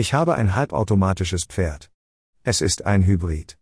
Ich habe ein halbautomatisches Pferd. Es ist ein Hybrid.